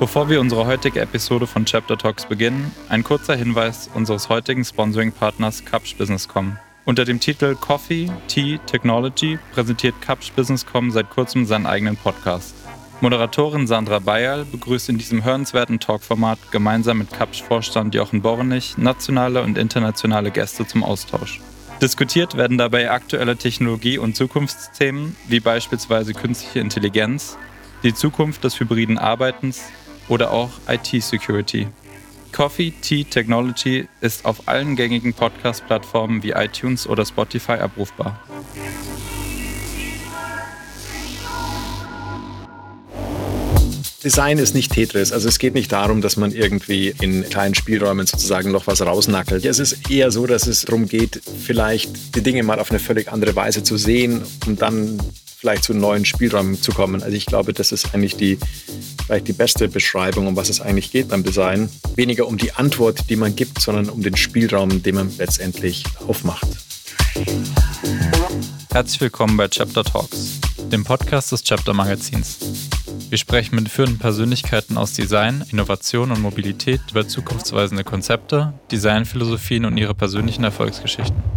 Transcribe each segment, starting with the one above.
Bevor wir unsere heutige Episode von Chapter Talks beginnen, ein kurzer Hinweis unseres heutigen Sponsoring-Partners Capsch Businesscom. Unter dem Titel Coffee, Tea, Technology präsentiert Capsch Businesscom seit kurzem seinen eigenen Podcast. Moderatorin Sandra Bayerl begrüßt in diesem hörenswerten Talkformat gemeinsam mit Capsch-Vorstand Jochen Bornich nationale und internationale Gäste zum Austausch. Diskutiert werden dabei aktuelle Technologie- und Zukunftsthemen wie beispielsweise künstliche Intelligenz, die Zukunft des hybriden Arbeitens oder auch IT-Security. Coffee Tea Technology ist auf allen gängigen Podcast-Plattformen wie iTunes oder Spotify abrufbar. Design ist nicht Tetris. Also es geht nicht darum, dass man irgendwie in kleinen Spielräumen sozusagen noch was rausnackelt. Es ist eher so, dass es darum geht, vielleicht die Dinge mal auf eine völlig andere Weise zu sehen und dann vielleicht zu neuen Spielräumen zu kommen. Also ich glaube, das ist eigentlich die, vielleicht die beste Beschreibung, um was es eigentlich geht beim Design. Weniger um die Antwort, die man gibt, sondern um den Spielraum, den man letztendlich aufmacht. Herzlich willkommen bei Chapter Talks, dem Podcast des Chapter Magazins. Wir sprechen mit führenden Persönlichkeiten aus Design, Innovation und Mobilität über zukunftsweisende Konzepte, Designphilosophien und ihre persönlichen Erfolgsgeschichten.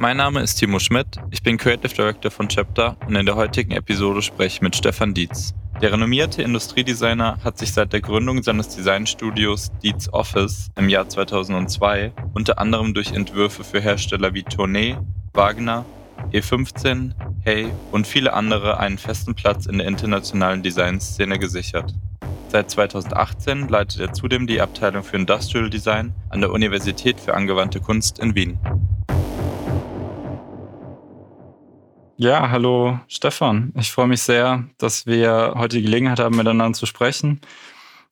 Mein Name ist Timo Schmidt, ich bin Creative Director von Chapter und in der heutigen Episode spreche ich mit Stefan Dietz. Der renommierte Industriedesigner hat sich seit der Gründung seines Designstudios Dietz Office im Jahr 2002 unter anderem durch Entwürfe für Hersteller wie Tournee, Wagner, E15, Hey und viele andere einen festen Platz in der internationalen Designszene gesichert. Seit 2018 leitet er zudem die Abteilung für Industrial Design an der Universität für angewandte Kunst in Wien. Ja, hallo Stefan. Ich freue mich sehr, dass wir heute die Gelegenheit haben, miteinander zu sprechen.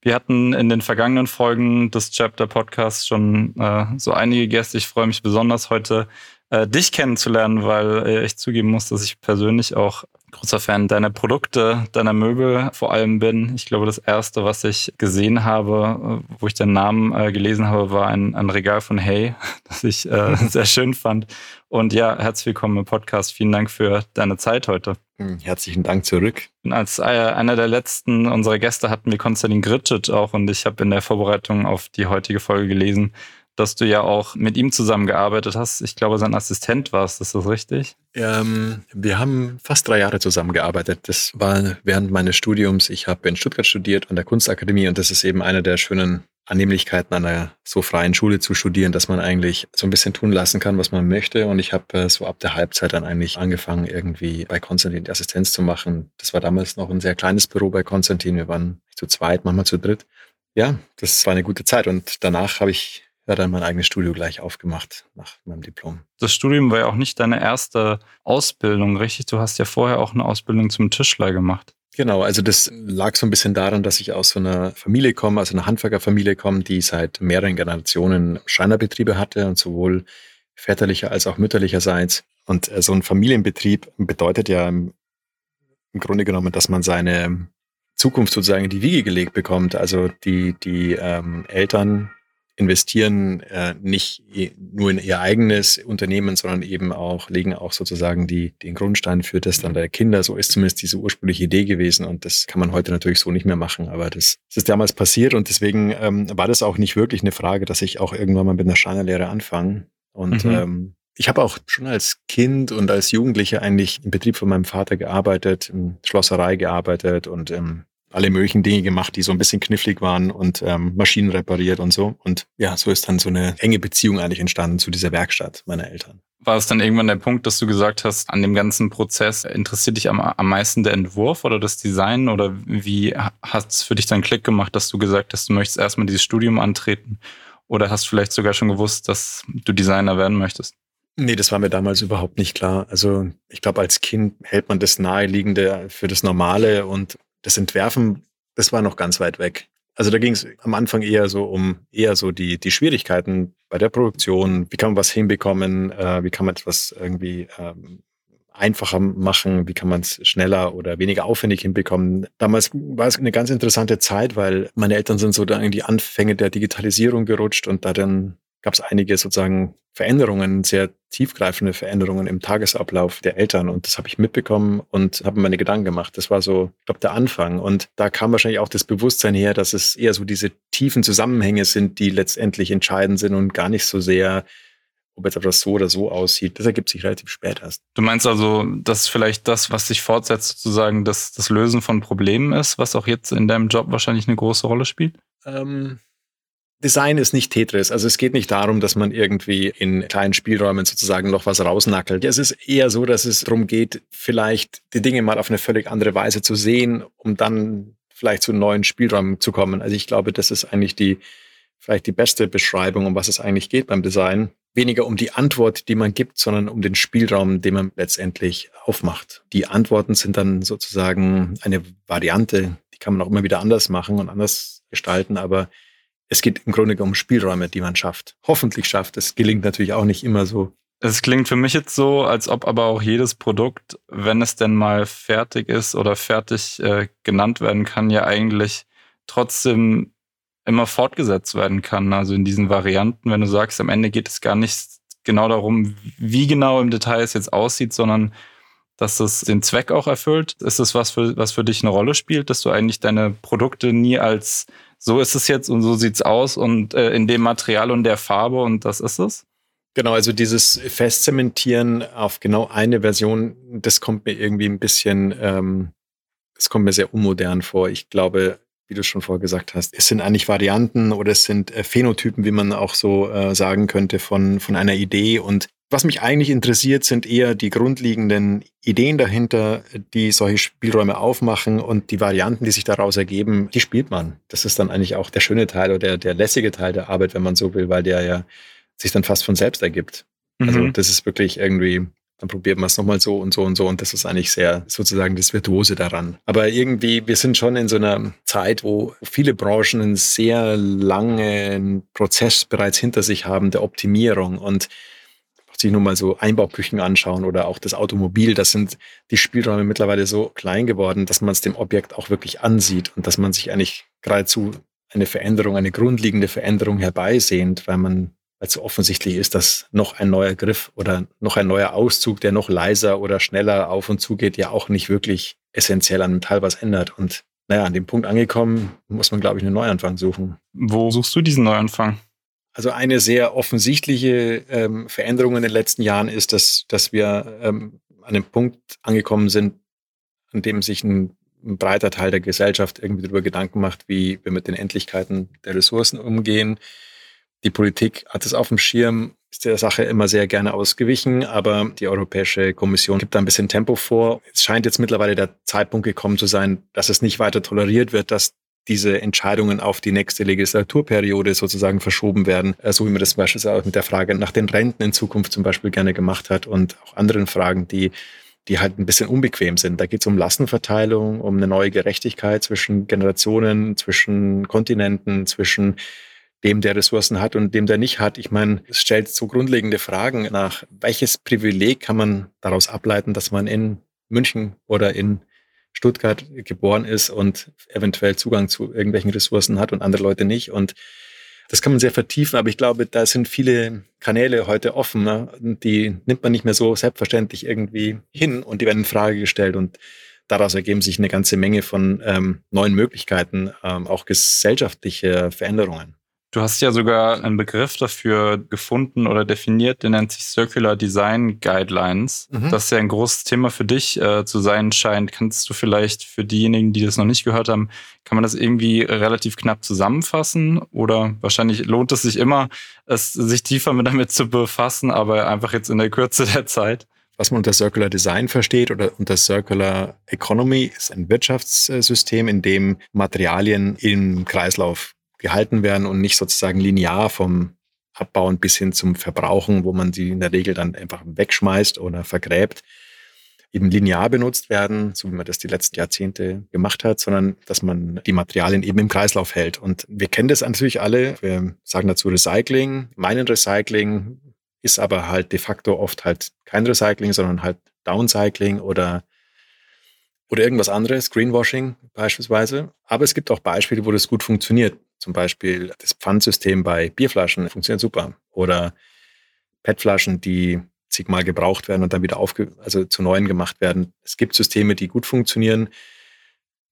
Wir hatten in den vergangenen Folgen des Chapter Podcasts schon äh, so einige Gäste. Ich freue mich besonders heute äh, dich kennenzulernen, weil äh, ich zugeben muss, dass ich persönlich auch großer Fan deiner Produkte, deiner Möbel vor allem bin. Ich glaube, das erste, was ich gesehen habe, äh, wo ich den Namen äh, gelesen habe, war ein, ein, Regal von Hey, das ich äh, sehr schön fand. Und ja, herzlich willkommen im Podcast. Vielen Dank für deine Zeit heute. Hm, herzlichen Dank zurück. Als äh, einer der letzten unserer Gäste hatten wir Konstantin Gritschit auch und ich habe in der Vorbereitung auf die heutige Folge gelesen, dass du ja auch mit ihm zusammengearbeitet hast. Ich glaube, sein Assistent warst, ist das richtig? Ähm, wir haben fast drei Jahre zusammengearbeitet. Das war während meines Studiums. Ich habe in Stuttgart studiert an der Kunstakademie und das ist eben eine der schönen Annehmlichkeiten an einer so freien Schule zu studieren, dass man eigentlich so ein bisschen tun lassen kann, was man möchte. Und ich habe äh, so ab der Halbzeit dann eigentlich angefangen, irgendwie bei Konstantin die Assistenz zu machen. Das war damals noch ein sehr kleines Büro bei Konstantin. Wir waren zu zweit, manchmal zu dritt. Ja, das war eine gute Zeit. Und danach habe ich ja dann mein eigenes Studio gleich aufgemacht nach meinem Diplom. Das Studium war ja auch nicht deine erste Ausbildung, richtig? Du hast ja vorher auch eine Ausbildung zum Tischler gemacht. Genau, also das lag so ein bisschen daran, dass ich aus so einer Familie komme, also einer Handwerkerfamilie komme, die seit mehreren Generationen Schreinerbetriebe hatte und sowohl väterlicher als auch mütterlicherseits. Und äh, so ein Familienbetrieb bedeutet ja im Grunde genommen, dass man seine Zukunft sozusagen in die Wiege gelegt bekommt. Also die, die ähm, Eltern investieren äh, nicht nur in ihr eigenes Unternehmen, sondern eben auch, legen auch sozusagen die, den Grundstein für das dann der Kinder. So ist zumindest diese ursprüngliche Idee gewesen und das kann man heute natürlich so nicht mehr machen, aber das, das ist damals passiert und deswegen ähm, war das auch nicht wirklich eine Frage, dass ich auch irgendwann mal mit einer Schreinerlehre anfange. Und mhm. ähm, ich habe auch schon als Kind und als Jugendlicher eigentlich im Betrieb von meinem Vater gearbeitet, in Schlosserei gearbeitet und ähm, alle möglichen Dinge gemacht, die so ein bisschen knifflig waren und ähm, Maschinen repariert und so. Und ja, so ist dann so eine enge Beziehung eigentlich entstanden zu dieser Werkstatt meiner Eltern. War es dann irgendwann der Punkt, dass du gesagt hast, an dem ganzen Prozess interessiert dich am, am meisten der Entwurf oder das Design? Oder wie hat es für dich dann Klick gemacht, dass du gesagt hast, du möchtest erstmal dieses Studium antreten? Oder hast du vielleicht sogar schon gewusst, dass du Designer werden möchtest? Nee, das war mir damals überhaupt nicht klar. Also ich glaube, als Kind hält man das Naheliegende für das Normale und das Entwerfen, das war noch ganz weit weg. Also da ging es am Anfang eher so um eher so die, die Schwierigkeiten bei der Produktion. Wie kann man was hinbekommen? Äh, wie kann man etwas irgendwie ähm, einfacher machen? Wie kann man es schneller oder weniger aufwendig hinbekommen? Damals war es eine ganz interessante Zeit, weil meine Eltern sind so da in die Anfänge der Digitalisierung gerutscht und da dann gab es einige sozusagen Veränderungen, sehr tiefgreifende Veränderungen im Tagesablauf der Eltern. Und das habe ich mitbekommen und habe mir meine Gedanken gemacht. Das war so, ich glaube, der Anfang. Und da kam wahrscheinlich auch das Bewusstsein her, dass es eher so diese tiefen Zusammenhänge sind, die letztendlich entscheidend sind und gar nicht so sehr ob jetzt etwas so oder so aussieht, das ergibt sich relativ spät erst. Du meinst also, dass vielleicht das, was sich fortsetzt, sozusagen das, das Lösen von Problemen ist, was auch jetzt in deinem Job wahrscheinlich eine große Rolle spielt? Ähm, Design ist nicht Tetris. Also es geht nicht darum, dass man irgendwie in kleinen Spielräumen sozusagen noch was rausnackelt. Es ist eher so, dass es darum geht, vielleicht die Dinge mal auf eine völlig andere Weise zu sehen, um dann vielleicht zu neuen Spielräumen zu kommen. Also ich glaube, das ist eigentlich die, vielleicht die beste Beschreibung, um was es eigentlich geht beim Design. Weniger um die Antwort, die man gibt, sondern um den Spielraum, den man letztendlich aufmacht. Die Antworten sind dann sozusagen eine Variante, die kann man auch immer wieder anders machen und anders gestalten, aber es geht im Grunde um Spielräume, die man schafft. Hoffentlich schafft. Es gelingt natürlich auch nicht immer so. Es klingt für mich jetzt so, als ob aber auch jedes Produkt, wenn es denn mal fertig ist oder fertig äh, genannt werden kann, ja eigentlich trotzdem immer fortgesetzt werden kann. Also in diesen Varianten, wenn du sagst, am Ende geht es gar nicht genau darum, wie genau im Detail es jetzt aussieht, sondern dass es den Zweck auch erfüllt. Ist es was für, was für dich eine Rolle spielt, dass du eigentlich deine Produkte nie als so ist es jetzt und so sieht's aus und äh, in dem Material und der Farbe und das ist es? Genau, also dieses Festzementieren auf genau eine Version, das kommt mir irgendwie ein bisschen, ähm, das kommt mir sehr unmodern vor. Ich glaube, wie du schon vorher gesagt hast, es sind eigentlich Varianten oder es sind äh, Phänotypen, wie man auch so äh, sagen könnte, von, von einer Idee. Und was mich eigentlich interessiert, sind eher die grundlegenden Ideen dahinter, die solche Spielräume aufmachen und die Varianten, die sich daraus ergeben, die spielt man. Das ist dann eigentlich auch der schöne Teil oder der, der lässige Teil der Arbeit, wenn man so will, weil der ja sich dann fast von selbst ergibt. Also mhm. Also das ist wirklich irgendwie, dann probiert man es nochmal so und so und so und das ist eigentlich sehr sozusagen das Virtuose daran. Aber irgendwie, wir sind schon in so einer Zeit, wo viele Branchen einen sehr langen Prozess bereits hinter sich haben der Optimierung und sich nur mal so Einbauküchen anschauen oder auch das Automobil, das sind die Spielräume mittlerweile so klein geworden, dass man es dem Objekt auch wirklich ansieht und dass man sich eigentlich geradezu eine Veränderung, eine grundlegende Veränderung herbeisehnt, weil man weil so offensichtlich ist, dass noch ein neuer Griff oder noch ein neuer Auszug, der noch leiser oder schneller auf und zu geht, ja auch nicht wirklich essentiell an dem Teil was ändert. Und naja, an dem Punkt angekommen, muss man, glaube ich, einen Neuanfang suchen. Wo suchst du diesen Neuanfang? Also eine sehr offensichtliche ähm, Veränderung in den letzten Jahren ist, dass, dass wir ähm, an einem Punkt angekommen sind, an dem sich ein, ein breiter Teil der Gesellschaft irgendwie darüber Gedanken macht, wie wir mit den Endlichkeiten der Ressourcen umgehen. Die Politik hat es auf dem Schirm, ist der Sache immer sehr gerne ausgewichen, aber die Europäische Kommission gibt da ein bisschen Tempo vor. Es scheint jetzt mittlerweile der Zeitpunkt gekommen zu sein, dass es nicht weiter toleriert wird, dass diese Entscheidungen auf die nächste Legislaturperiode sozusagen verschoben werden, äh, so wie man das beispielsweise auch mit der Frage nach den Renten in Zukunft zum Beispiel gerne gemacht hat und auch anderen Fragen, die die halt ein bisschen unbequem sind. Da geht es um Lastenverteilung, um eine neue Gerechtigkeit zwischen Generationen, zwischen Kontinenten, zwischen dem, der Ressourcen hat und dem, der nicht hat. Ich meine, es stellt so grundlegende Fragen nach, welches Privileg kann man daraus ableiten, dass man in München oder in Stuttgart geboren ist und eventuell Zugang zu irgendwelchen Ressourcen hat und andere Leute nicht. Und das kann man sehr vertiefen, aber ich glaube, da sind viele Kanäle heute offen. Ne? Die nimmt man nicht mehr so selbstverständlich irgendwie hin und die werden in Frage gestellt. Und daraus ergeben sich eine ganze Menge von ähm, neuen Möglichkeiten, ähm, auch gesellschaftliche Veränderungen. Du hast ja sogar einen Begriff dafür gefunden oder definiert, der nennt sich Circular Design Guidelines. Mhm. Das ist ja ein großes Thema für dich äh, zu sein scheint. Kannst du vielleicht für diejenigen, die das noch nicht gehört haben, kann man das irgendwie relativ knapp zusammenfassen? Oder wahrscheinlich lohnt es sich immer, es sich tiefer mit damit zu befassen, aber einfach jetzt in der Kürze der Zeit? Was man unter Circular Design versteht oder unter Circular Economy ist ein Wirtschaftssystem, in dem Materialien im Kreislauf gehalten werden und nicht sozusagen linear vom Abbauen bis hin zum Verbrauchen, wo man sie in der Regel dann einfach wegschmeißt oder vergräbt, eben linear benutzt werden, so wie man das die letzten Jahrzehnte gemacht hat, sondern dass man die Materialien eben im Kreislauf hält. Und wir kennen das natürlich alle. Wir sagen dazu Recycling, meinen Recycling, ist aber halt de facto oft halt kein Recycling, sondern halt Downcycling oder oder irgendwas anderes, Greenwashing beispielsweise. Aber es gibt auch Beispiele, wo das gut funktioniert. Zum Beispiel das Pfandsystem bei Bierflaschen funktioniert super. Oder PET-Flaschen, die zigmal gebraucht werden und dann wieder aufge also zu neuen gemacht werden. Es gibt Systeme, die gut funktionieren.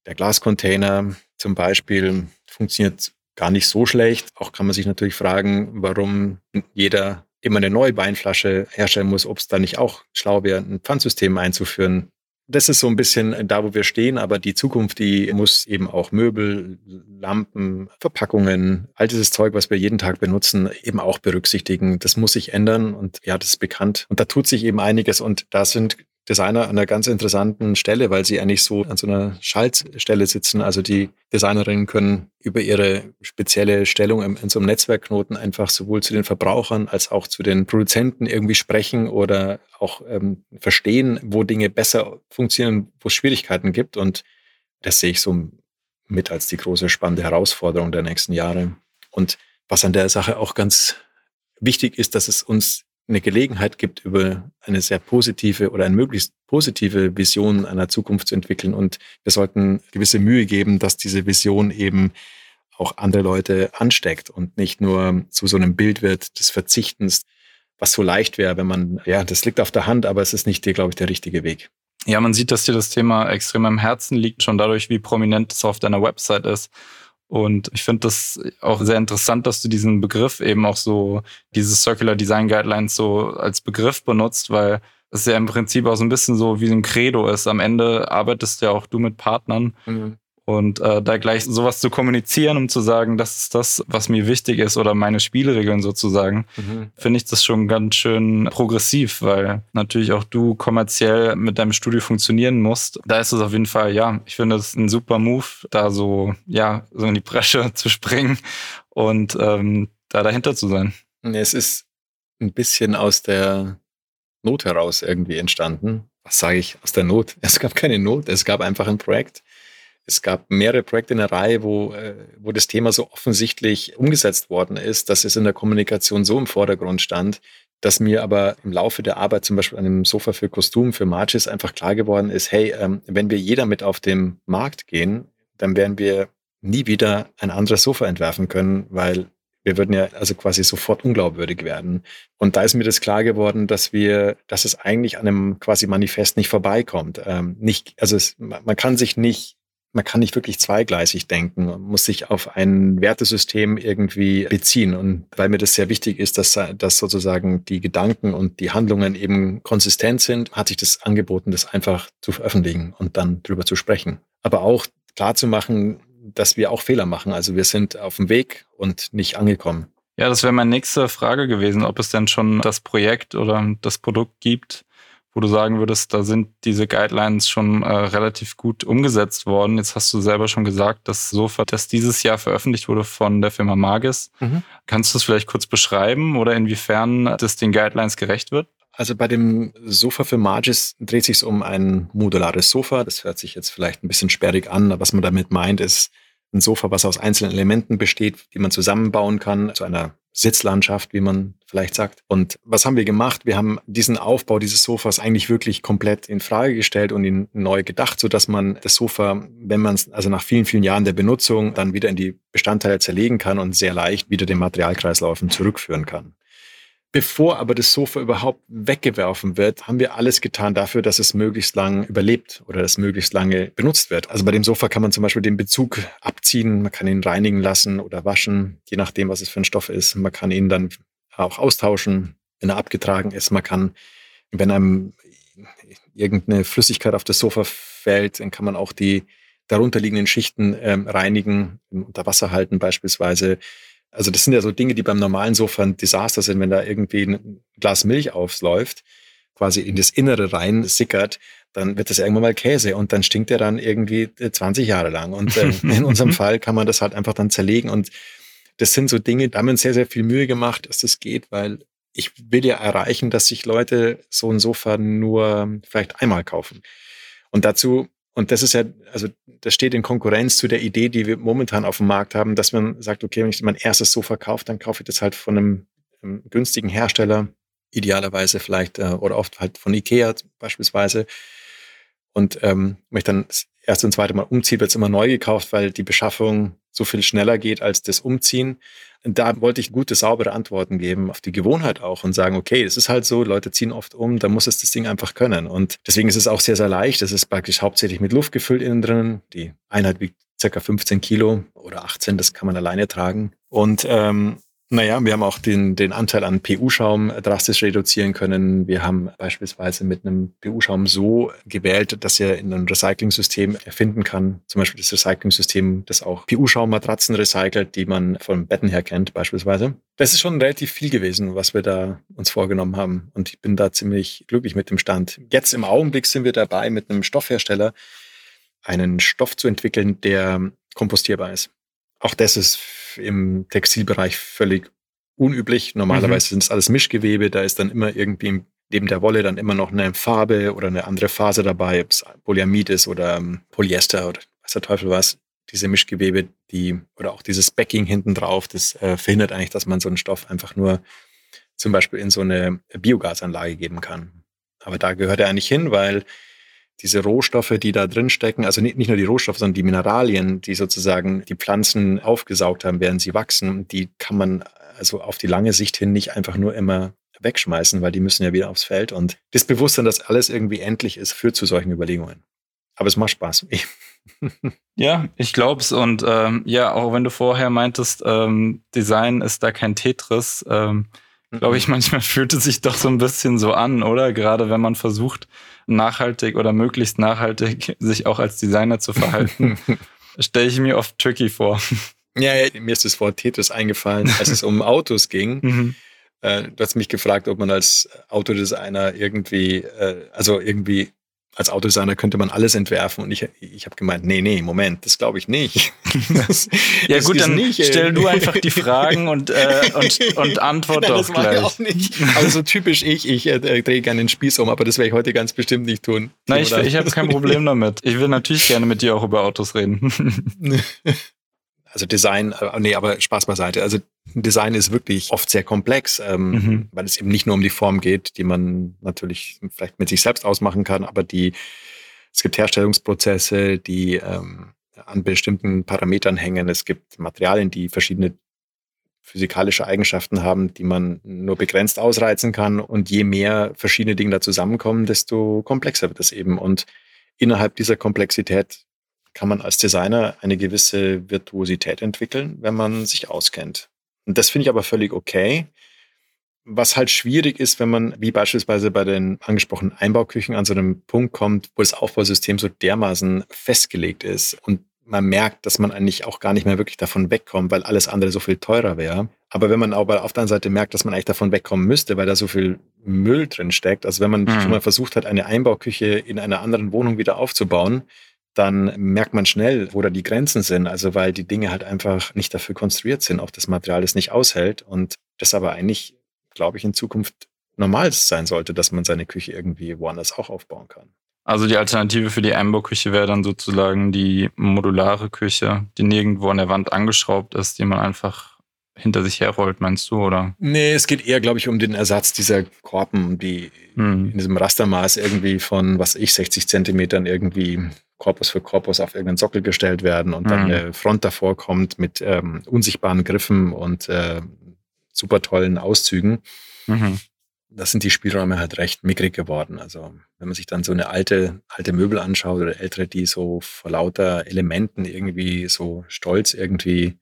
Der Glascontainer zum Beispiel funktioniert gar nicht so schlecht. Auch kann man sich natürlich fragen, warum jeder immer eine neue Weinflasche herstellen muss, ob es da nicht auch schlau wäre, ein Pfandsystem einzuführen. Das ist so ein bisschen da, wo wir stehen, aber die Zukunft, die muss eben auch Möbel, Lampen, Verpackungen, all dieses Zeug, was wir jeden Tag benutzen, eben auch berücksichtigen. Das muss sich ändern und ja, das ist bekannt. Und da tut sich eben einiges und da sind Designer an einer ganz interessanten Stelle, weil sie eigentlich so an so einer Schaltstelle sitzen. Also die Designerinnen können über ihre spezielle Stellung in so einem Netzwerkknoten einfach sowohl zu den Verbrauchern als auch zu den Produzenten irgendwie sprechen oder auch ähm, verstehen, wo Dinge besser funktionieren, wo es Schwierigkeiten gibt. Und das sehe ich so mit als die große spannende Herausforderung der nächsten Jahre. Und was an der Sache auch ganz wichtig ist, dass es uns eine Gelegenheit gibt, über eine sehr positive oder eine möglichst positive Vision einer Zukunft zu entwickeln. Und wir sollten gewisse Mühe geben, dass diese Vision eben auch andere Leute ansteckt und nicht nur zu so einem Bild wird des Verzichtens, was so leicht wäre, wenn man, ja, das liegt auf der Hand, aber es ist nicht, glaube ich, der richtige Weg. Ja, man sieht, dass dir das Thema extrem am Herzen liegt, schon dadurch, wie prominent es auf deiner Website ist. Und ich finde das auch sehr interessant, dass du diesen Begriff eben auch so, diese Circular Design Guidelines so als Begriff benutzt, weil es ja im Prinzip auch so ein bisschen so wie ein Credo ist. Am Ende arbeitest ja auch du mit Partnern. Mhm. Und äh, da gleich sowas zu kommunizieren, um zu sagen, das ist das, was mir wichtig ist oder meine Spielregeln sozusagen, mhm. finde ich das schon ganz schön progressiv, weil natürlich auch du kommerziell mit deinem Studio funktionieren musst. Da ist es auf jeden Fall, ja, ich finde es ein super Move, da so, ja, so in die Bresche zu springen und ähm, da dahinter zu sein. Es ist ein bisschen aus der Not heraus irgendwie entstanden. Was sage ich? Aus der Not. Es gab keine Not, es gab einfach ein Projekt es gab mehrere Projekte in der Reihe, wo, äh, wo das Thema so offensichtlich umgesetzt worden ist, dass es in der Kommunikation so im Vordergrund stand, dass mir aber im Laufe der Arbeit zum Beispiel an einem Sofa für Kostüm, für Marches einfach klar geworden ist, hey, ähm, wenn wir jeder mit auf den Markt gehen, dann werden wir nie wieder ein anderes Sofa entwerfen können, weil wir würden ja also quasi sofort unglaubwürdig werden. Und da ist mir das klar geworden, dass wir, dass es eigentlich an einem quasi Manifest nicht vorbeikommt. Ähm, nicht, also es, man kann sich nicht man kann nicht wirklich zweigleisig denken, man muss sich auf ein Wertesystem irgendwie beziehen. Und weil mir das sehr wichtig ist, dass, dass sozusagen die Gedanken und die Handlungen eben konsistent sind, hat sich das angeboten, das einfach zu veröffentlichen und dann drüber zu sprechen. Aber auch klar zu machen, dass wir auch Fehler machen. Also wir sind auf dem Weg und nicht angekommen. Ja, das wäre meine nächste Frage gewesen, ob es denn schon das Projekt oder das Produkt gibt, wo du sagen würdest, da sind diese Guidelines schon äh, relativ gut umgesetzt worden. Jetzt hast du selber schon gesagt, das Sofa, das dieses Jahr veröffentlicht wurde von der Firma Magis. Mhm. Kannst du es vielleicht kurz beschreiben oder inwiefern das den Guidelines gerecht wird? Also bei dem Sofa für Magis dreht sich um ein modulares Sofa. Das hört sich jetzt vielleicht ein bisschen sperrig an, aber was man damit meint, ist ein Sofa, was aus einzelnen Elementen besteht, die man zusammenbauen kann zu einer Sitzlandschaft, wie man vielleicht sagt. Und was haben wir gemacht? Wir haben diesen Aufbau dieses Sofas eigentlich wirklich komplett in Frage gestellt und ihn neu gedacht, so dass man das Sofa, wenn man es also nach vielen, vielen Jahren der Benutzung dann wieder in die Bestandteile zerlegen kann und sehr leicht wieder den Materialkreislaufen zurückführen kann. Bevor aber das Sofa überhaupt weggeworfen wird, haben wir alles getan dafür, dass es möglichst lang überlebt oder dass möglichst lange benutzt wird. Also bei dem Sofa kann man zum Beispiel den Bezug abziehen, man kann ihn reinigen lassen oder waschen, je nachdem, was es für ein Stoff ist. Man kann ihn dann auch austauschen, wenn er abgetragen ist. Man kann, wenn einem irgendeine Flüssigkeit auf das Sofa fällt, dann kann man auch die darunterliegenden Schichten ähm, reinigen, unter Wasser halten beispielsweise. Also das sind ja so Dinge, die beim normalen Sofa ein Desaster sind, wenn da irgendwie ein Glas Milch aufläuft, quasi in das Innere rein sickert, dann wird das irgendwann mal Käse und dann stinkt der dann irgendwie 20 Jahre lang. Und äh, in unserem Fall kann man das halt einfach dann zerlegen. Und das sind so Dinge, da haben wir uns sehr, sehr viel Mühe gemacht, dass das geht, weil ich will ja erreichen, dass sich Leute so ein Sofa nur vielleicht einmal kaufen. Und dazu und das ist ja, also das steht in Konkurrenz zu der Idee, die wir momentan auf dem Markt haben, dass man sagt, okay, wenn ich mein erstes Sofa kaufe, dann kaufe ich das halt von einem, einem günstigen Hersteller, idealerweise vielleicht äh, oder oft halt von Ikea beispielsweise. Und ähm, wenn ich dann das erste und zweite Mal umziehe, wird es immer neu gekauft, weil die Beschaffung so viel schneller geht als das Umziehen. Da wollte ich gute, saubere Antworten geben auf die Gewohnheit auch und sagen, okay, es ist halt so, Leute ziehen oft um, da muss es das Ding einfach können. Und deswegen ist es auch sehr, sehr leicht. Es ist praktisch hauptsächlich mit Luft gefüllt innen drin. Die Einheit wiegt circa 15 Kilo oder 18, das kann man alleine tragen. Und ähm, naja, wir haben auch den, den Anteil an PU-Schaum drastisch reduzieren können. Wir haben beispielsweise mit einem PU-Schaum so gewählt, dass er in einem Recycling-System erfinden kann. Zum Beispiel das Recycling-System, das auch PU-Schaummatratzen recycelt, die man von Betten her kennt beispielsweise. Das ist schon relativ viel gewesen, was wir da uns vorgenommen haben. Und ich bin da ziemlich glücklich mit dem Stand. Jetzt im Augenblick sind wir dabei, mit einem Stoffhersteller einen Stoff zu entwickeln, der kompostierbar ist. Auch das ist im Textilbereich völlig unüblich. Normalerweise mhm. sind es alles Mischgewebe, da ist dann immer irgendwie neben der Wolle dann immer noch eine Farbe oder eine andere Phase dabei, ob es Polyamid ist oder ähm, Polyester oder was der Teufel was. Diese Mischgewebe, die oder auch dieses Backing hinten drauf, das äh, verhindert eigentlich, dass man so einen Stoff einfach nur zum Beispiel in so eine Biogasanlage geben kann. Aber da gehört er eigentlich hin, weil diese Rohstoffe, die da drin stecken, also nicht, nicht nur die Rohstoffe, sondern die Mineralien, die sozusagen die Pflanzen aufgesaugt haben, während sie wachsen, die kann man also auf die lange Sicht hin nicht einfach nur immer wegschmeißen, weil die müssen ja wieder aufs Feld. Und das Bewusstsein, dass alles irgendwie endlich ist, führt zu solchen Überlegungen. Aber es macht Spaß. ja, ich glaube es. Und ähm, ja, auch wenn du vorher meintest, ähm, Design ist da kein Tetris, ähm, glaube ich, manchmal fühlt es sich doch so ein bisschen so an, oder? Gerade wenn man versucht, nachhaltig oder möglichst nachhaltig sich auch als Designer zu verhalten, stelle ich mir oft tricky vor. Ja, mir ist das Wort Tetris eingefallen, als es um Autos ging. Mhm. Äh, du hast mich gefragt, ob man als Autodesigner irgendwie, äh, also irgendwie als Autodesigner könnte man alles entwerfen und ich, ich habe gemeint, nee, nee, Moment, das glaube ich nicht. Das, ja das gut, dann nicht, stell du einfach die Fragen und, äh, und, und antwort Nein, das gleich. Ich auch nicht. Also so typisch ich, ich äh, drehe gerne den Spieß um, aber das werde ich heute ganz bestimmt nicht tun. Nein, ich, ich habe kein Problem damit. Ich will natürlich gerne mit dir auch über Autos reden. Also Design, äh, nee, aber Spaß beiseite. Also Design ist wirklich oft sehr komplex, ähm, mhm. weil es eben nicht nur um die Form geht, die man natürlich vielleicht mit sich selbst ausmachen kann, aber die es gibt Herstellungsprozesse, die ähm, an bestimmten Parametern hängen. Es gibt Materialien, die verschiedene physikalische Eigenschaften haben, die man nur begrenzt ausreizen kann. Und je mehr verschiedene Dinge da zusammenkommen, desto komplexer wird es eben. Und innerhalb dieser Komplexität kann man als Designer eine gewisse Virtuosität entwickeln, wenn man sich auskennt. Und das finde ich aber völlig okay. Was halt schwierig ist, wenn man, wie beispielsweise bei den angesprochenen Einbauküchen, an so einem Punkt kommt, wo das Aufbausystem so dermaßen festgelegt ist und man merkt, dass man eigentlich auch gar nicht mehr wirklich davon wegkommt, weil alles andere so viel teurer wäre. Aber wenn man aber auf der anderen Seite merkt, dass man eigentlich davon wegkommen müsste, weil da so viel Müll drin steckt, also wenn man mhm. schon mal versucht hat, eine Einbauküche in einer anderen Wohnung wieder aufzubauen, dann merkt man schnell, wo da die Grenzen sind. Also weil die Dinge halt einfach nicht dafür konstruiert sind, auch das Material es nicht aushält und das aber eigentlich, glaube ich, in Zukunft normal sein sollte, dass man seine Küche irgendwie woanders auch aufbauen kann. Also die Alternative für die Einbauküche wäre dann sozusagen die modulare Küche, die nirgendwo an der Wand angeschraubt ist, die man einfach hinter sich herrollt, meinst du, oder? Nee, es geht eher, glaube ich, um den Ersatz dieser Korpen, die hm. in diesem Rastermaß irgendwie von, was ich, 60 Zentimetern irgendwie Korpus für Korpus auf irgendeinen Sockel gestellt werden und dann mhm. eine Front davor kommt mit ähm, unsichtbaren Griffen und äh, super tollen Auszügen. Mhm. Das sind die Spielräume halt recht mickrig geworden. Also wenn man sich dann so eine alte, alte Möbel anschaut oder ältere, die so vor lauter Elementen irgendwie so stolz irgendwie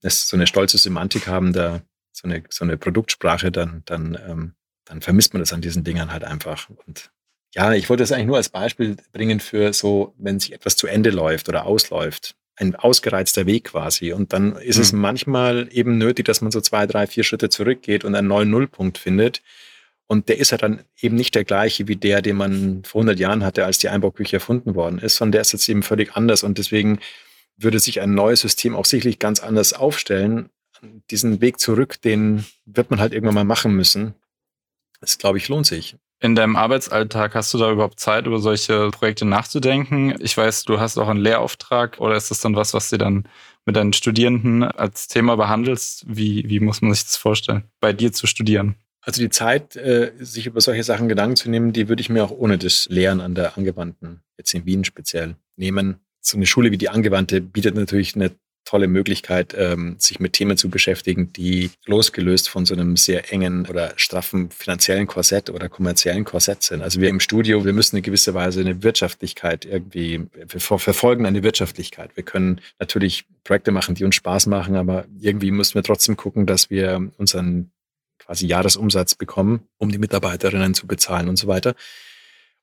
so eine stolze Semantik haben, da so eine, so eine Produktsprache, dann, dann, ähm, dann vermisst man das an diesen Dingern halt einfach. Und ja, ich wollte das eigentlich nur als Beispiel bringen für so, wenn sich etwas zu Ende läuft oder ausläuft. Ein ausgereizter Weg quasi. Und dann ist mhm. es manchmal eben nötig, dass man so zwei, drei, vier Schritte zurückgeht und einen neuen Nullpunkt findet. Und der ist ja dann eben nicht der gleiche wie der, den man vor 100 Jahren hatte, als die Einbauküche erfunden worden ist, sondern der ist jetzt eben völlig anders. Und deswegen würde sich ein neues System auch sicherlich ganz anders aufstellen. Diesen Weg zurück, den wird man halt irgendwann mal machen müssen. Das, glaube ich, lohnt sich. In deinem Arbeitsalltag hast du da überhaupt Zeit, über solche Projekte nachzudenken? Ich weiß, du hast auch einen Lehrauftrag oder ist das dann was, was du dann mit deinen Studierenden als Thema behandelst? Wie, wie muss man sich das vorstellen, bei dir zu studieren? Also die Zeit, äh, sich über solche Sachen Gedanken zu nehmen, die würde ich mir auch ohne das Lehren an der Angewandten, jetzt in Wien speziell, nehmen. So eine Schule wie die Angewandte bietet natürlich eine tolle Möglichkeit, ähm, sich mit Themen zu beschäftigen, die losgelöst von so einem sehr engen oder straffen finanziellen Korsett oder kommerziellen Korsett sind. Also wir im Studio, wir müssen in gewisser Weise eine Wirtschaftlichkeit irgendwie, wir verfolgen eine Wirtschaftlichkeit. Wir können natürlich Projekte machen, die uns Spaß machen, aber irgendwie müssen wir trotzdem gucken, dass wir unseren quasi Jahresumsatz bekommen, um die Mitarbeiterinnen zu bezahlen und so weiter.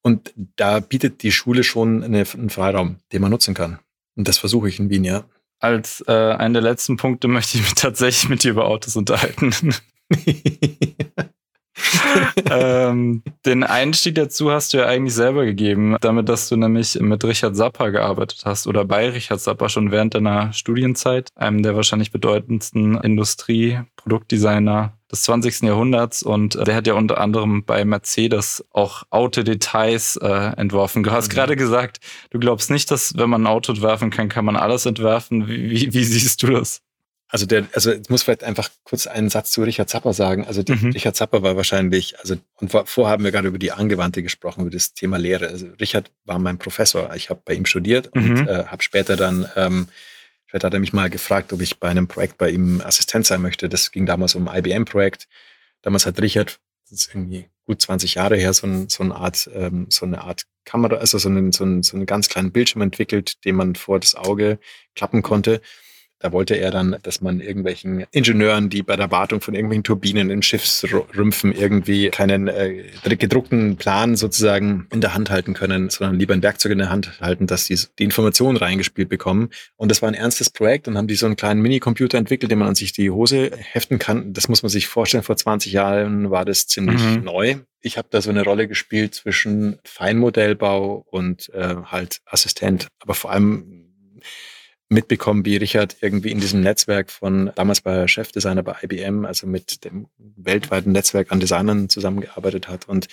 Und da bietet die Schule schon eine, einen Freiraum, den man nutzen kann. Und das versuche ich in Wien, ja als äh, einen der letzten Punkte möchte ich mich tatsächlich mit dir über Autos unterhalten. ähm, den Einstieg dazu hast du ja eigentlich selber gegeben, damit, dass du nämlich mit Richard Zappa gearbeitet hast oder bei Richard Zappa schon während deiner Studienzeit, einem der wahrscheinlich bedeutendsten Industrieproduktdesigner des 20. Jahrhunderts und äh, der hat ja unter anderem bei Mercedes auch Autodetails äh, entworfen. Du hast mhm. gerade gesagt, du glaubst nicht, dass wenn man ein Auto entwerfen kann, kann man alles entwerfen. Wie, wie, wie siehst du das? Also der, also ich muss vielleicht einfach kurz einen Satz zu Richard Zapper sagen. Also mhm. Richard Zapper war wahrscheinlich, also und vorher haben wir gerade über die Angewandte gesprochen, über das Thema Lehre. Also Richard war mein Professor. Ich habe bei ihm studiert mhm. und äh, habe später dann, ähm, später hat er mich mal gefragt, ob ich bei einem Projekt bei ihm Assistent sein möchte. Das ging damals um IBM-Projekt. Damals hat Richard, das ist irgendwie gut 20 Jahre her, so, ein, so eine Art, ähm, so eine Art Kamera, also so einen, so, einen, so einen ganz kleinen Bildschirm entwickelt, den man vor das Auge klappen konnte. Da wollte er dann, dass man irgendwelchen Ingenieuren, die bei der Wartung von irgendwelchen Turbinen in Schiffsrümpfen irgendwie keinen äh, gedruckten Plan sozusagen in der Hand halten können, sondern lieber ein Werkzeug in der Hand halten, dass sie die Informationen reingespielt bekommen. Und das war ein ernstes Projekt und haben die so einen kleinen Minicomputer entwickelt, den man an sich die Hose heften kann. Das muss man sich vorstellen, vor 20 Jahren war das ziemlich mhm. neu. Ich habe da so eine Rolle gespielt zwischen Feinmodellbau und äh, halt Assistent. Aber vor allem mitbekommen, wie Richard irgendwie in diesem Netzwerk von, damals war er Chefdesigner bei IBM, also mit dem weltweiten Netzwerk an Designern zusammengearbeitet hat. Und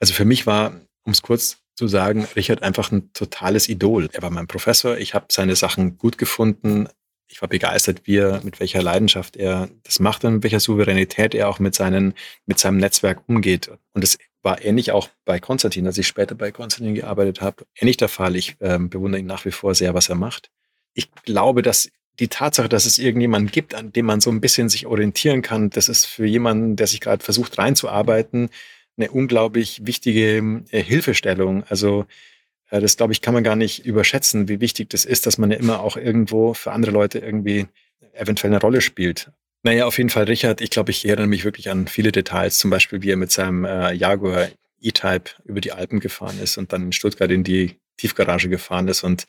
also für mich war, um es kurz zu sagen, Richard einfach ein totales Idol. Er war mein Professor, ich habe seine Sachen gut gefunden. Ich war begeistert, wie er, mit welcher Leidenschaft er das macht und mit welcher Souveränität er auch mit, seinen, mit seinem Netzwerk umgeht. Und es war ähnlich auch bei Konstantin, als ich später bei Konstantin gearbeitet habe, ähnlich der Fall. Ich äh, bewundere ihn nach wie vor sehr, was er macht ich glaube, dass die Tatsache, dass es irgendjemanden gibt, an dem man so ein bisschen sich orientieren kann, das ist für jemanden, der sich gerade versucht reinzuarbeiten, eine unglaublich wichtige äh, Hilfestellung. Also äh, das, glaube ich, kann man gar nicht überschätzen, wie wichtig das ist, dass man ja immer auch irgendwo für andere Leute irgendwie eventuell eine Rolle spielt. Naja, auf jeden Fall, Richard, ich glaube, ich erinnere mich wirklich an viele Details, zum Beispiel, wie er mit seinem äh, Jaguar E-Type über die Alpen gefahren ist und dann in Stuttgart in die Tiefgarage gefahren ist und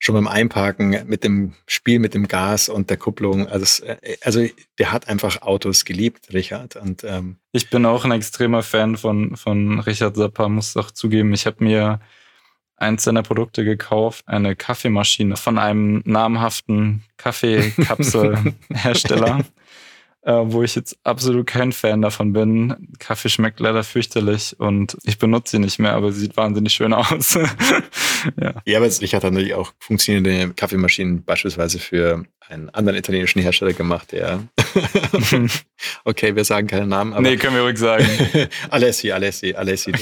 schon beim Einparken mit dem Spiel mit dem Gas und der Kupplung. Also, äh, also der hat einfach Autos geliebt, Richard. Und, ähm ich bin auch ein extremer Fan von, von Richard Zappa, muss auch zugeben. Ich habe mir eins seiner Produkte gekauft, eine Kaffeemaschine von einem namhaften Kaffeekapselhersteller. äh, wo ich jetzt absolut kein Fan davon bin. Kaffee schmeckt leider fürchterlich und ich benutze sie nicht mehr, aber sie sieht wahnsinnig schön aus. ja. ja, aber ich hatte natürlich auch funktionierende Kaffeemaschinen beispielsweise für einen anderen italienischen Hersteller gemacht, der okay, wir sagen keine Namen, aber nee, können wir ruhig sagen. Alessi, Alessi, Alessi.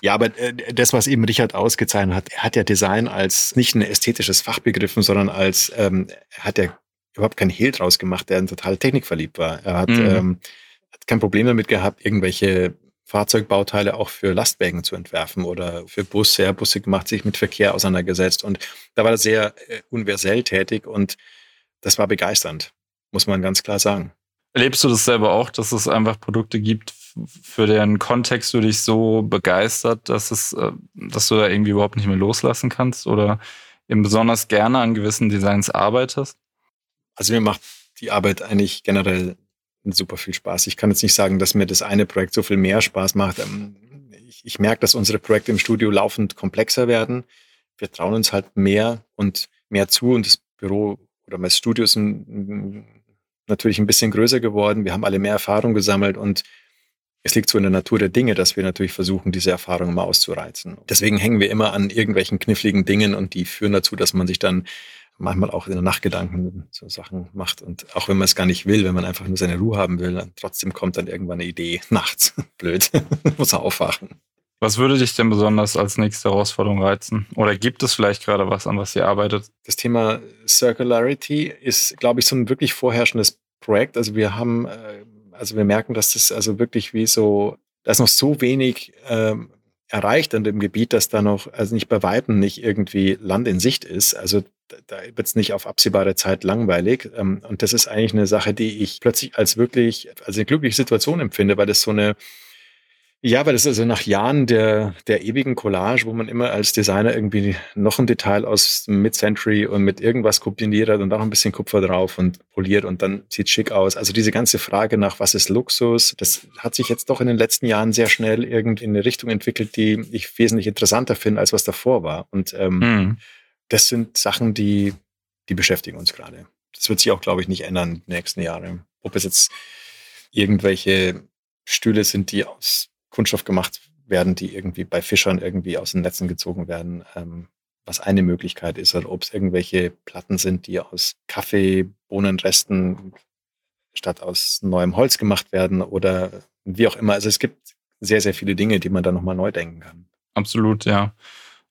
ja, aber äh, das, was eben Richard ausgezeichnet hat, er hat ja Design als nicht ein ästhetisches Fach begriffen, sondern als ähm, hat er überhaupt kein Hehl draus gemacht, der total technikverliebt war. Er hat, mhm. ähm, hat kein Problem damit gehabt, irgendwelche Fahrzeugbauteile auch für Lastwagen zu entwerfen oder für Busse. Er Busse gemacht, sich mit Verkehr auseinandergesetzt. Und da war er sehr äh, universell tätig und das war begeisternd, muss man ganz klar sagen. Erlebst du das selber auch, dass es einfach Produkte gibt, für deren Kontext du dich so begeistert, dass es, äh, dass du da irgendwie überhaupt nicht mehr loslassen kannst oder eben besonders gerne an gewissen Designs arbeitest? Also mir macht die Arbeit eigentlich generell super viel Spaß. Ich kann jetzt nicht sagen, dass mir das eine Projekt so viel mehr Spaß macht. Ähm, ich, ich merke, dass unsere Projekte im Studio laufend komplexer werden. Wir trauen uns halt mehr und mehr zu und das Büro oder mein Studio ist natürlich ein bisschen größer geworden. Wir haben alle mehr Erfahrung gesammelt und es liegt so in der Natur der Dinge, dass wir natürlich versuchen, diese Erfahrungen mal auszureizen. Deswegen hängen wir immer an irgendwelchen kniffligen Dingen und die führen dazu, dass man sich dann manchmal auch in der Nacht Gedanken so Sachen macht. Und auch wenn man es gar nicht will, wenn man einfach nur seine Ruhe haben will, dann trotzdem kommt dann irgendwann eine Idee nachts. Blöd. Muss er aufwachen. Was würde dich denn besonders als nächste Herausforderung reizen? Oder gibt es vielleicht gerade was, an was ihr arbeitet? Das Thema Circularity ist, glaube ich, so ein wirklich vorherrschendes Projekt. Also wir haben, äh, also wir merken, dass das also wirklich wie so, da ist noch so wenig ähm, erreicht an dem Gebiet, dass da noch, also nicht bei Weitem nicht irgendwie Land in Sicht ist. Also da wird es nicht auf absehbare Zeit langweilig. Ähm, und das ist eigentlich eine Sache, die ich plötzlich als wirklich, als eine glückliche Situation empfinde, weil das so eine, ja, weil das also nach Jahren der, der ewigen Collage, wo man immer als Designer irgendwie noch ein Detail aus Mid-Century und mit irgendwas kombiniert und auch ein bisschen Kupfer drauf und poliert und dann sieht schick aus. Also diese ganze Frage nach, was ist Luxus, das hat sich jetzt doch in den letzten Jahren sehr schnell irgendwie in eine Richtung entwickelt, die ich wesentlich interessanter finde, als was davor war. Und ähm, mhm. Das sind Sachen, die, die beschäftigen uns gerade. Das wird sich auch, glaube ich, nicht ändern die nächsten Jahre. Ob es jetzt irgendwelche Stühle sind, die aus Kunststoff gemacht werden, die irgendwie bei Fischern irgendwie aus den Netzen gezogen werden, ähm, was eine Möglichkeit ist, oder ob es irgendwelche Platten sind, die aus Kaffeebohnenresten statt aus neuem Holz gemacht werden oder wie auch immer. Also es gibt sehr, sehr viele Dinge, die man da nochmal neu denken kann. Absolut, ja.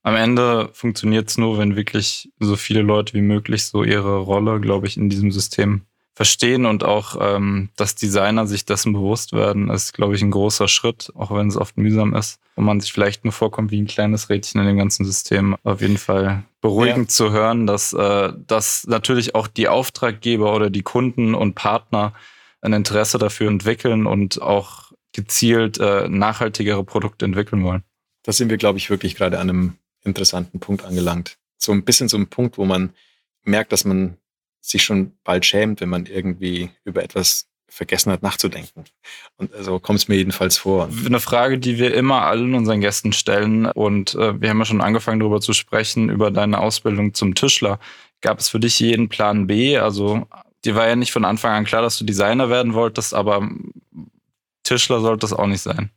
Am Ende funktioniert es nur, wenn wirklich so viele Leute wie möglich so ihre Rolle, glaube ich, in diesem System verstehen und auch, ähm, dass Designer sich dessen bewusst werden, ist, glaube ich, ein großer Schritt, auch wenn es oft mühsam ist und man sich vielleicht nur vorkommt wie ein kleines Rädchen in dem ganzen System. Auf jeden Fall beruhigend ja. zu hören, dass, äh, dass natürlich auch die Auftraggeber oder die Kunden und Partner ein Interesse dafür entwickeln und auch gezielt äh, nachhaltigere Produkte entwickeln wollen. Da sind wir, glaube ich, wirklich gerade an einem interessanten Punkt angelangt. So ein bisschen so ein Punkt, wo man merkt, dass man sich schon bald schämt, wenn man irgendwie über etwas vergessen hat nachzudenken. Und also kommt es mir jedenfalls vor. Eine Frage, die wir immer allen unseren Gästen stellen und äh, wir haben ja schon angefangen darüber zu sprechen, über deine Ausbildung zum Tischler. Gab es für dich jeden Plan B? Also dir war ja nicht von Anfang an klar, dass du Designer werden wolltest, aber Tischler sollte es auch nicht sein.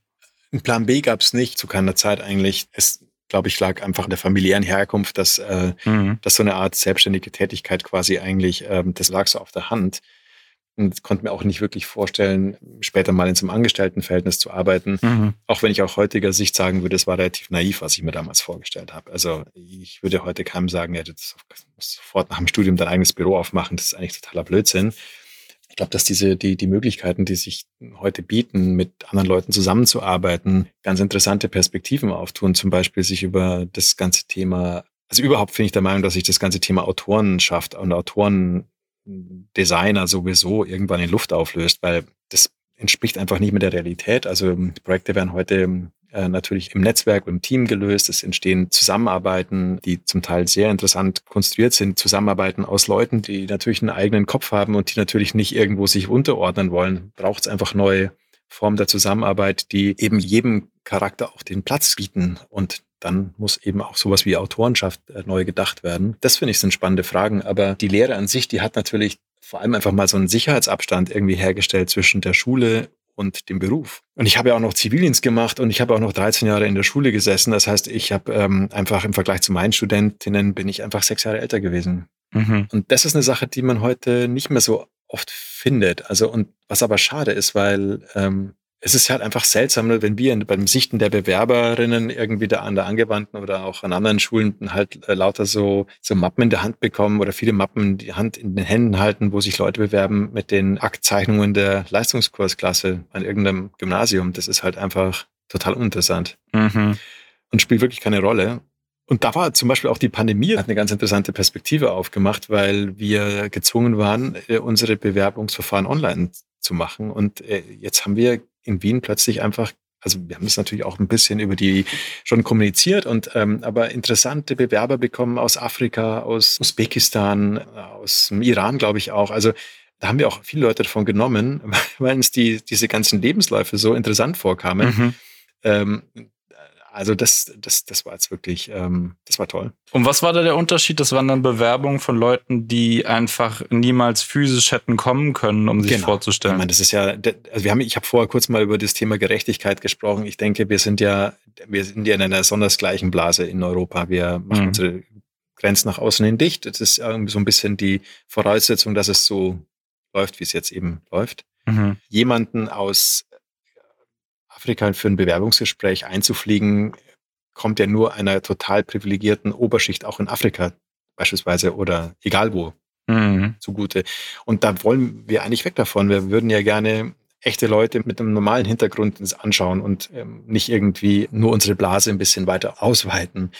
Ein Plan B gab es nicht, zu keiner Zeit eigentlich. Es glaube ich, lag einfach in der familiären Herkunft, dass, äh, mhm. dass so eine Art selbstständige Tätigkeit quasi eigentlich, ähm, das lag so auf der Hand. Und konnte mir auch nicht wirklich vorstellen, später mal in so einem Angestelltenverhältnis zu arbeiten. Mhm. Auch wenn ich auch heutiger Sicht sagen würde, es war relativ naiv, was ich mir damals vorgestellt habe. Also ich würde heute keinem sagen, ja, du musst sofort nach dem Studium dein eigenes Büro aufmachen. Das ist eigentlich totaler Blödsinn ich glaube, dass diese, die, die Möglichkeiten, die sich heute bieten, mit anderen Leuten zusammenzuarbeiten, ganz interessante Perspektiven auftun, zum Beispiel sich über das ganze Thema, also überhaupt finde ich der Meinung, dass sich das ganze Thema Autorenschaft und Autorendesigner sowieso irgendwann in Luft auflöst, weil das entspricht einfach nicht mehr der Realität. Also Projekte werden heute natürlich im Netzwerk und im Team gelöst. Es entstehen Zusammenarbeiten, die zum Teil sehr interessant konstruiert sind. Zusammenarbeiten aus Leuten, die natürlich einen eigenen Kopf haben und die natürlich nicht irgendwo sich unterordnen wollen. Braucht es einfach neue Formen der Zusammenarbeit, die eben jedem Charakter auch den Platz bieten. Und dann muss eben auch sowas wie Autorenschaft äh, neu gedacht werden. Das finde ich sind spannende Fragen. Aber die Lehre an sich, die hat natürlich vor allem einfach mal so einen Sicherheitsabstand irgendwie hergestellt zwischen der Schule und dem Beruf. Und ich habe ja auch noch Zivildienst gemacht und ich habe auch noch 13 Jahre in der Schule gesessen. Das heißt, ich habe ähm, einfach im Vergleich zu meinen Studentinnen bin ich einfach sechs Jahre älter gewesen. Mhm. Und das ist eine Sache, die man heute nicht mehr so oft findet. Also und was aber schade ist, weil ähm, es ist halt einfach seltsam, ne, wenn wir beim Sichten der Bewerberinnen irgendwie da an der Angewandten oder auch an anderen Schulen halt äh, lauter so, so Mappen in der Hand bekommen oder viele Mappen in die Hand in den Händen halten, wo sich Leute bewerben mit den Aktzeichnungen der Leistungskursklasse an irgendeinem Gymnasium. Das ist halt einfach total uninteressant mhm. und spielt wirklich keine Rolle. Und da war zum Beispiel auch die Pandemie, hat eine ganz interessante Perspektive aufgemacht, weil wir gezwungen waren, äh, unsere Bewerbungsverfahren online zu machen. Und äh, jetzt haben wir in Wien plötzlich einfach also wir haben das natürlich auch ein bisschen über die schon kommuniziert und ähm, aber interessante Bewerber bekommen aus Afrika, aus Usbekistan, aus dem Iran, glaube ich auch. Also da haben wir auch viele Leute davon genommen, weil uns die diese ganzen Lebensläufe so interessant vorkamen. Mhm. Ähm, also das, das, das war jetzt wirklich, ähm, das war toll. Und was war da der Unterschied? Das waren dann Bewerbungen von Leuten, die einfach niemals physisch hätten kommen können, um sich genau. vorzustellen. Ich meine, das ist ja, also wir haben, ich habe vorher kurz mal über das Thema Gerechtigkeit gesprochen. Ich denke, wir sind ja, wir sind ja in einer sondersgleichen Blase in Europa. Wir machen mhm. unsere Grenzen nach außen hin dicht. Das ist irgendwie so ein bisschen die Voraussetzung, dass es so läuft, wie es jetzt eben läuft. Mhm. Jemanden aus Afrika für ein Bewerbungsgespräch einzufliegen, kommt ja nur einer total privilegierten Oberschicht auch in Afrika beispielsweise oder egal wo mhm. zugute. Und da wollen wir eigentlich weg davon. Wir würden ja gerne echte Leute mit einem normalen Hintergrund anschauen und ähm, nicht irgendwie nur unsere Blase ein bisschen weiter ausweiten.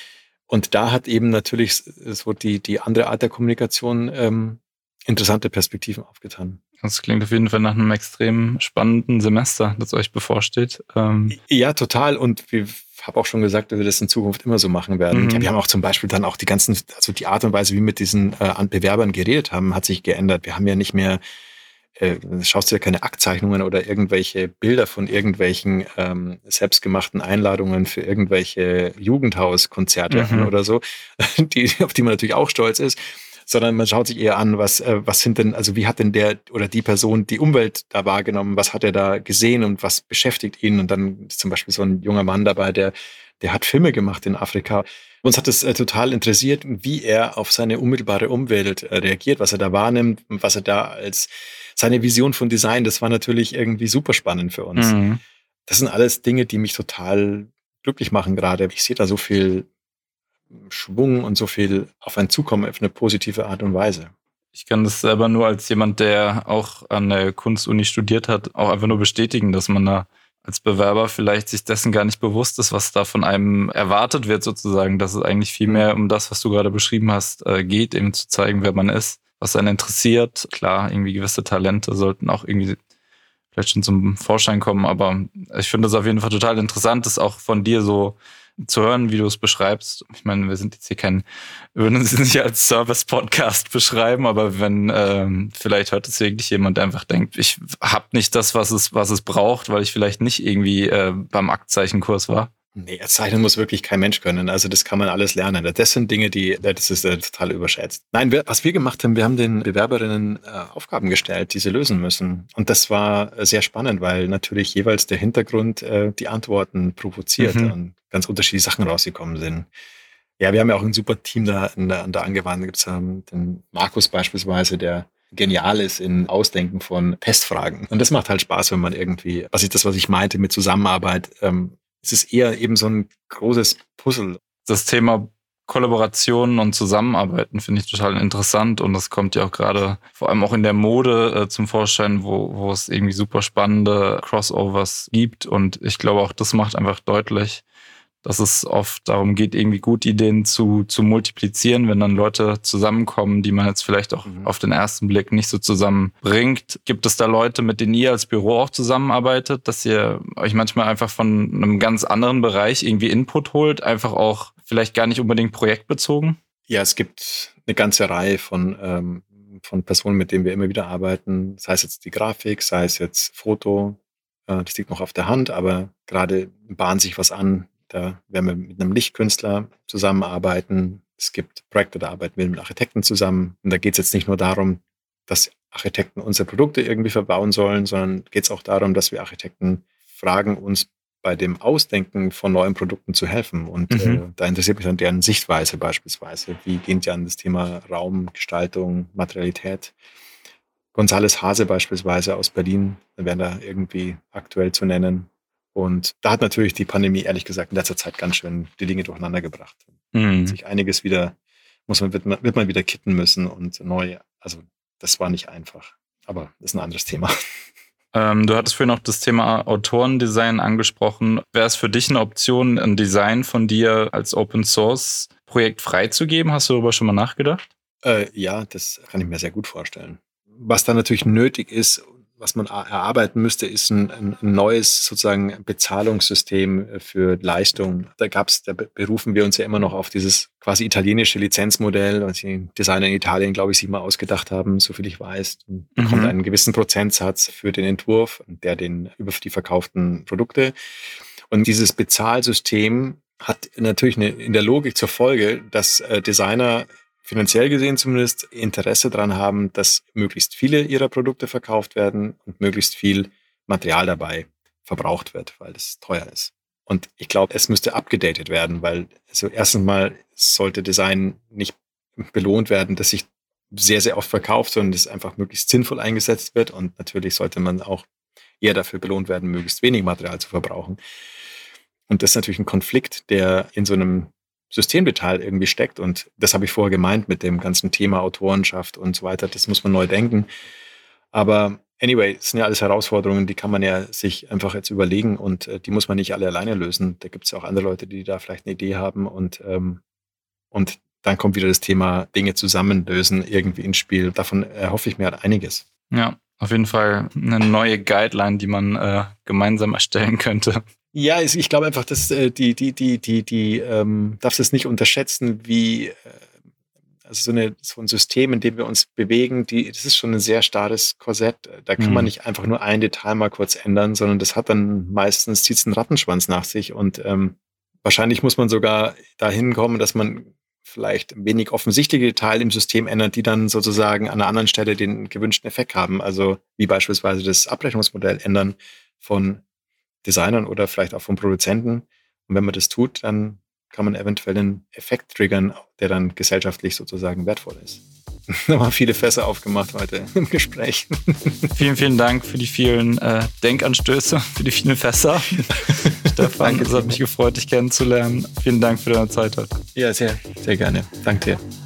Und da hat eben natürlich so die, die andere Art der Kommunikation ähm, interessante Perspektiven aufgetan. Das klingt auf jeden Fall nach einem extrem spannenden Semester, das euch bevorsteht. Ähm ja, total. Und ich habe auch schon gesagt, dass wir das in Zukunft immer so machen werden. Mhm. Ja, wir haben auch zum Beispiel dann auch die ganzen, also die Art und Weise, wie wir mit diesen äh, Bewerbern geredet haben, hat sich geändert. Wir haben ja nicht mehr äh, schaust du ja keine Aktzeichnungen oder irgendwelche Bilder von irgendwelchen ähm, selbstgemachten Einladungen für irgendwelche Jugendhauskonzerte mhm. oder so, die, auf die man natürlich auch stolz ist, sondern man schaut sich eher an, was, äh, was sind denn, also wie hat denn der oder die Person die Umwelt da wahrgenommen, was hat er da gesehen und was beschäftigt ihn? Und dann ist zum Beispiel so ein junger Mann dabei, der, der hat Filme gemacht in Afrika. Uns hat es äh, total interessiert, wie er auf seine unmittelbare Umwelt äh, reagiert, was er da wahrnimmt, was er da als seine Vision von Design, das war natürlich irgendwie super spannend für uns. Mhm. Das sind alles Dinge, die mich total glücklich machen gerade. Ich sehe da so viel Schwung und so viel auf ein Zukommen auf eine positive Art und Weise. Ich kann das selber nur als jemand, der auch an der Kunstuni studiert hat, auch einfach nur bestätigen, dass man da als Bewerber vielleicht sich dessen gar nicht bewusst ist, was da von einem erwartet wird, sozusagen, dass es eigentlich viel mehr um das, was du gerade beschrieben hast, äh, geht, eben zu zeigen, wer man ist, was einen interessiert. Klar, irgendwie gewisse Talente sollten auch irgendwie vielleicht schon zum Vorschein kommen, aber ich finde das auf jeden Fall total interessant, das auch von dir so zu hören, wie du es beschreibst. Ich meine, wir sind jetzt hier kein, würden sie nicht als Service-Podcast beschreiben, aber wenn ähm, vielleicht hört es wirklich jemand, einfach denkt, ich habe nicht das, was es, was es braucht, weil ich vielleicht nicht irgendwie äh, beim Aktzeichenkurs war. Nee, Zeichnen muss wirklich kein Mensch können. Also das kann man alles lernen. Das sind Dinge, die, das ist äh, total überschätzt. Nein, wir, was wir gemacht haben, wir haben den Bewerberinnen äh, Aufgaben gestellt, die sie lösen müssen. Und das war sehr spannend, weil natürlich jeweils der Hintergrund äh, die Antworten provoziert mhm. und ganz unterschiedliche Sachen rausgekommen sind. Ja, wir haben ja auch ein super Team da an der, an der Angewandten. Gibt ähm, den Markus beispielsweise, der genial ist in Ausdenken von Testfragen. Und das macht halt Spaß, wenn man irgendwie, was ist das, was ich meinte mit Zusammenarbeit, ähm, es ist eher eben so ein großes Puzzle. Das Thema Kollaborationen und Zusammenarbeiten finde ich total interessant und das kommt ja auch gerade vor allem auch in der Mode äh, zum Vorschein, wo, wo es irgendwie super spannende Crossovers gibt und ich glaube auch das macht einfach deutlich, dass es oft darum geht, irgendwie gute Ideen zu, zu multiplizieren, wenn dann Leute zusammenkommen, die man jetzt vielleicht auch mhm. auf den ersten Blick nicht so zusammenbringt. Gibt es da Leute, mit denen ihr als Büro auch zusammenarbeitet, dass ihr euch manchmal einfach von einem ganz anderen Bereich irgendwie Input holt, einfach auch vielleicht gar nicht unbedingt projektbezogen? Ja, es gibt eine ganze Reihe von, ähm, von Personen, mit denen wir immer wieder arbeiten, sei es jetzt die Grafik, sei es jetzt Foto, äh, das liegt noch auf der Hand, aber gerade bahnt sich was an, da werden wir mit einem Lichtkünstler zusammenarbeiten. Es gibt Projekte, da arbeiten wir mit Architekten zusammen. Und da geht es jetzt nicht nur darum, dass Architekten unsere Produkte irgendwie verbauen sollen, sondern geht es auch darum, dass wir Architekten fragen, uns bei dem Ausdenken von neuen Produkten zu helfen. Und mhm. äh, da interessiert mich dann deren Sichtweise beispielsweise. Wie gehen die an das Thema Raumgestaltung, Materialität? Gonzales Hase beispielsweise aus Berlin, wären da irgendwie aktuell zu nennen. Und da hat natürlich die Pandemie, ehrlich gesagt, in letzter Zeit ganz schön die Dinge durcheinander gebracht. Mhm. Sich einiges wieder, muss man, wird man, wird man wieder kitten müssen und neu, also das war nicht einfach. Aber das ist ein anderes Thema. Ähm, du hattest vorhin auch das Thema Autorendesign angesprochen. Wäre es für dich eine Option, ein Design von dir als Open Source Projekt freizugeben? Hast du darüber schon mal nachgedacht? Äh, ja, das kann ich mir sehr gut vorstellen. Was da natürlich nötig ist, was man erarbeiten müsste, ist ein, ein neues sozusagen Bezahlungssystem äh, für Leistung. Da gab's, da berufen wir uns ja immer noch auf dieses quasi italienische Lizenzmodell, was die Designer in Italien, glaube ich, sich mal ausgedacht haben, so viel ich weiß. Man bekommt mhm. einen gewissen Prozentsatz für den Entwurf, der den über die verkauften Produkte. Und dieses Bezahlsystem hat natürlich eine, in der Logik zur Folge, dass äh, Designer finanziell gesehen zumindest Interesse daran haben, dass möglichst viele ihrer Produkte verkauft werden und möglichst viel Material dabei verbraucht wird, weil es teuer ist. Und ich glaube, es müsste abgedatet werden, weil also erstens mal sollte Design nicht belohnt werden, dass sich sehr, sehr oft verkauft, sondern es einfach möglichst sinnvoll eingesetzt wird. Und natürlich sollte man auch eher dafür belohnt werden, möglichst wenig Material zu verbrauchen. Und das ist natürlich ein Konflikt, der in so einem Systemdetail irgendwie steckt. Und das habe ich vorher gemeint mit dem ganzen Thema Autorenschaft und so weiter. Das muss man neu denken. Aber anyway, es sind ja alles Herausforderungen, die kann man ja sich einfach jetzt überlegen und äh, die muss man nicht alle alleine lösen. Da gibt es ja auch andere Leute, die da vielleicht eine Idee haben und, ähm, und dann kommt wieder das Thema Dinge zusammenlösen irgendwie ins Spiel. Davon erhoffe ich mir halt einiges. Ja, auf jeden Fall eine neue Guideline, die man äh, gemeinsam erstellen könnte. Ja, ich glaube einfach, dass äh, die, die, die, die, die, ähm, darfst es nicht unterschätzen, wie äh, also so, eine, so ein System, in dem wir uns bewegen, die, das ist schon ein sehr starres Korsett. Da kann mhm. man nicht einfach nur ein Detail mal kurz ändern, sondern das hat dann meistens, zieht einen Rattenschwanz nach sich und ähm, wahrscheinlich muss man sogar dahin kommen, dass man vielleicht wenig offensichtliche Detail im System ändert, die dann sozusagen an einer anderen Stelle den gewünschten Effekt haben. Also wie beispielsweise das Abrechnungsmodell ändern von Designern oder vielleicht auch von Produzenten. Und wenn man das tut, dann kann man eventuell einen Effekt triggern, der dann gesellschaftlich sozusagen wertvoll ist. Da haben viele Fässer aufgemacht heute im Gespräch. Vielen, vielen Dank für die vielen äh, Denkanstöße, für die vielen Fässer. Stefan, es hat mich gefreut, dich kennenzulernen. Vielen Dank für deine Zeit heute. Ja, sehr, sehr gerne. Danke dir.